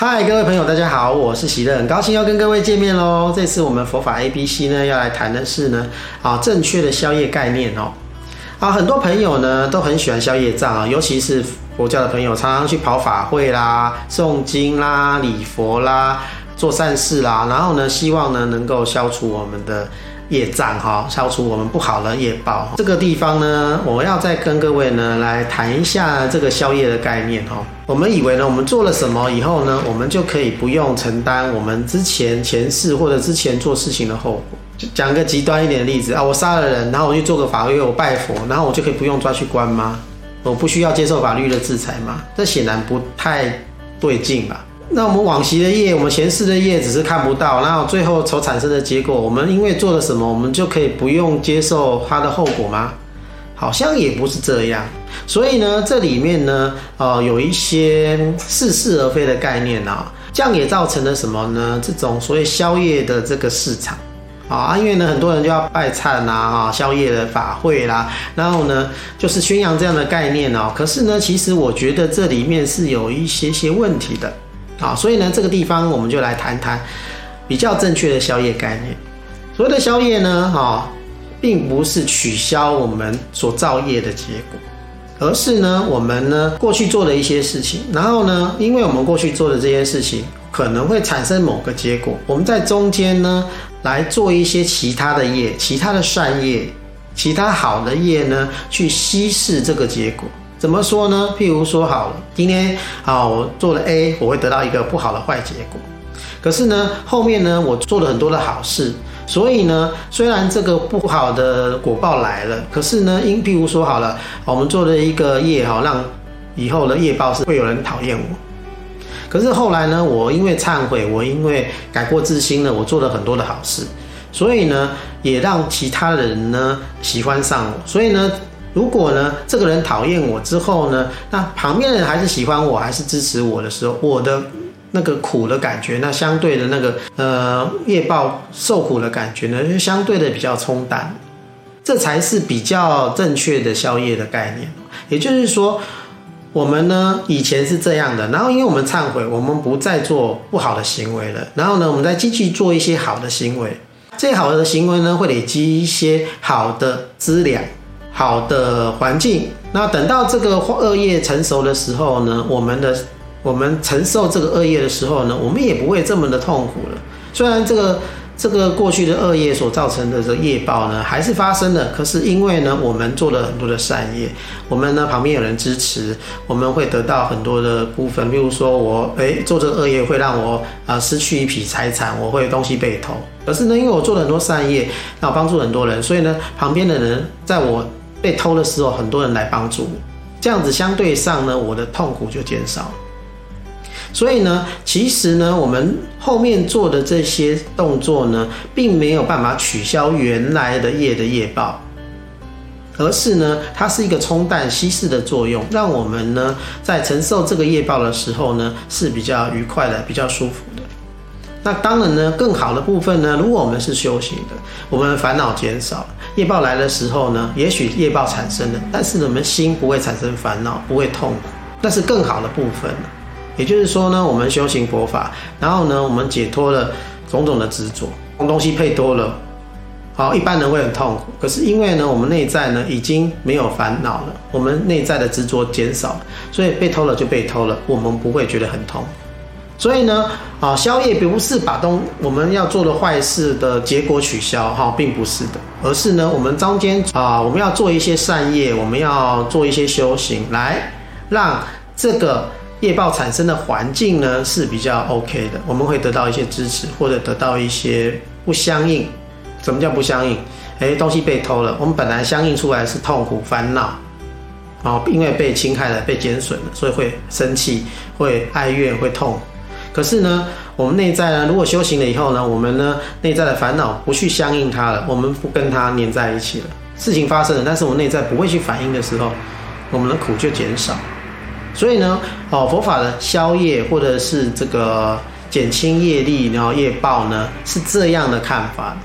嗨，各位朋友，大家好，我是喜乐，很高兴要跟各位见面喽。这次我们佛法 A B C 呢，要来谈的是呢，啊，正确的宵夜概念哦。啊，很多朋友呢都很喜欢消业障啊，尤其是佛教的朋友，常常去跑法会啦、诵经啦、礼佛啦、做善事啦，然后呢，希望呢能够消除我们的。业障哈，消除我们不好的业报。这个地方呢，我要再跟各位呢来谈一下这个消业的概念哈。我们以为呢，我们做了什么以后呢，我们就可以不用承担我们之前前世或者之前做事情的后果。就讲个极端一点的例子啊，我杀了人，然后我去做个法会，我拜佛，然后我就可以不用抓去关吗？我不需要接受法律的制裁吗？这显然不太对劲吧。那我们往昔的业，我们前世的业只是看不到，然后最后所产生的结果，我们因为做了什么，我们就可以不用接受它的后果吗？好像也不是这样。所以呢，这里面呢，呃，有一些似是而非的概念啊，这样也造成了什么呢？这种所谓宵夜的这个市场啊，因为呢，很多人就要拜忏呐，啊，宵夜的法会啦，然后呢，就是宣扬这样的概念哦。可是呢，其实我觉得这里面是有一些些问题的。啊，所以呢，这个地方我们就来谈谈比较正确的消业概念。所谓的消业呢，哈，并不是取消我们所造业的结果，而是呢，我们呢过去做的一些事情，然后呢，因为我们过去做的这些事情可能会产生某个结果，我们在中间呢来做一些其他的业，其他的善业，其他好的业呢，去稀释这个结果。怎么说呢？譬如说好了，今天啊，我做了 A，我会得到一个不好的坏结果。可是呢，后面呢，我做了很多的好事，所以呢，虽然这个不好的果报来了，可是呢，因譬如说好了，我们做了一个业哈，让以后的业报是会有人讨厌我。可是后来呢，我因为忏悔，我因为改过自新了，我做了很多的好事，所以呢，也让其他的人呢喜欢上我。所以呢。如果呢，这个人讨厌我之后呢，那旁边的人还是喜欢我，还是支持我的时候，我的那个苦的感觉，那相对的那个呃业报受苦的感觉呢，就相对的比较冲淡，这才是比较正确的消业的概念。也就是说，我们呢以前是这样的，然后因为我们忏悔，我们不再做不好的行为了，然后呢，我们再继续做一些好的行为，这些好的行为呢会累积一些好的资粮。好的环境，那等到这个恶业成熟的时候呢，我们的我们承受这个恶业的时候呢，我们也不会这么的痛苦了。虽然这个这个过去的恶业所造成的这个业报呢还是发生了，可是因为呢我们做了很多的善业，我们呢旁边有人支持，我们会得到很多的部分。比如说我诶做这个恶业会让我啊、失去一笔财产，我会东西被偷。可是呢因为我做了很多善业，那我帮助很多人，所以呢旁边的人在我被偷的时候，很多人来帮助我，这样子相对上呢，我的痛苦就减少。所以呢，其实呢，我们后面做的这些动作呢，并没有办法取消原来的业的业报，而是呢，它是一个冲淡稀释的作用，让我们呢，在承受这个业报的时候呢，是比较愉快的，比较舒服的。那当然呢，更好的部分呢，如果我们是修行的，我们烦恼减少。业报来的时候呢，也许业报产生了，但是我们心不会产生烦恼，不会痛苦，那是更好的部分。也就是说呢，我们修行佛法，然后呢，我们解脱了种种的执着，东西配多了，好，一般人会很痛苦。可是因为呢，我们内在呢已经没有烦恼了，我们内在的执着减少了，所以被偷了就被偷了，我们不会觉得很痛苦。所以呢，啊，消业并不是把东我们要做的坏事的结果取消，哈，并不是的，而是呢，我们中间啊，我们要做一些善业，我们要做一些修行，来让这个业报产生的环境呢是比较 OK 的，我们会得到一些支持，或者得到一些不相应。什么叫不相应？诶，东西被偷了，我们本来相应出来是痛苦烦恼，啊，因为被侵害了，被减损了，所以会生气，会哀怨，会痛。可是呢，我们内在呢，如果修行了以后呢，我们呢内在的烦恼不去相应它了，我们不跟它黏在一起了。事情发生了，但是我们内在不会去反应的时候，我们的苦就减少。所以呢，哦，佛法的消业或者是这个减轻业力，然后业报呢，是这样的看法。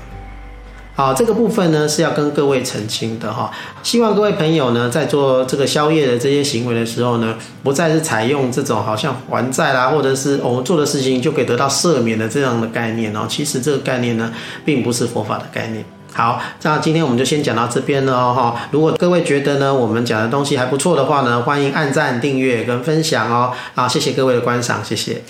好，这个部分呢是要跟各位澄清的哈。希望各位朋友呢在做这个宵夜的这些行为的时候呢，不再是采用这种好像还债啦，或者是我们做的事情就可以得到赦免的这样的概念哦。其实这个概念呢，并不是佛法的概念。好，那今天我们就先讲到这边了哈。如果各位觉得呢我们讲的东西还不错的话呢，欢迎按赞、订阅跟分享哦。好，谢谢各位的观赏，谢谢。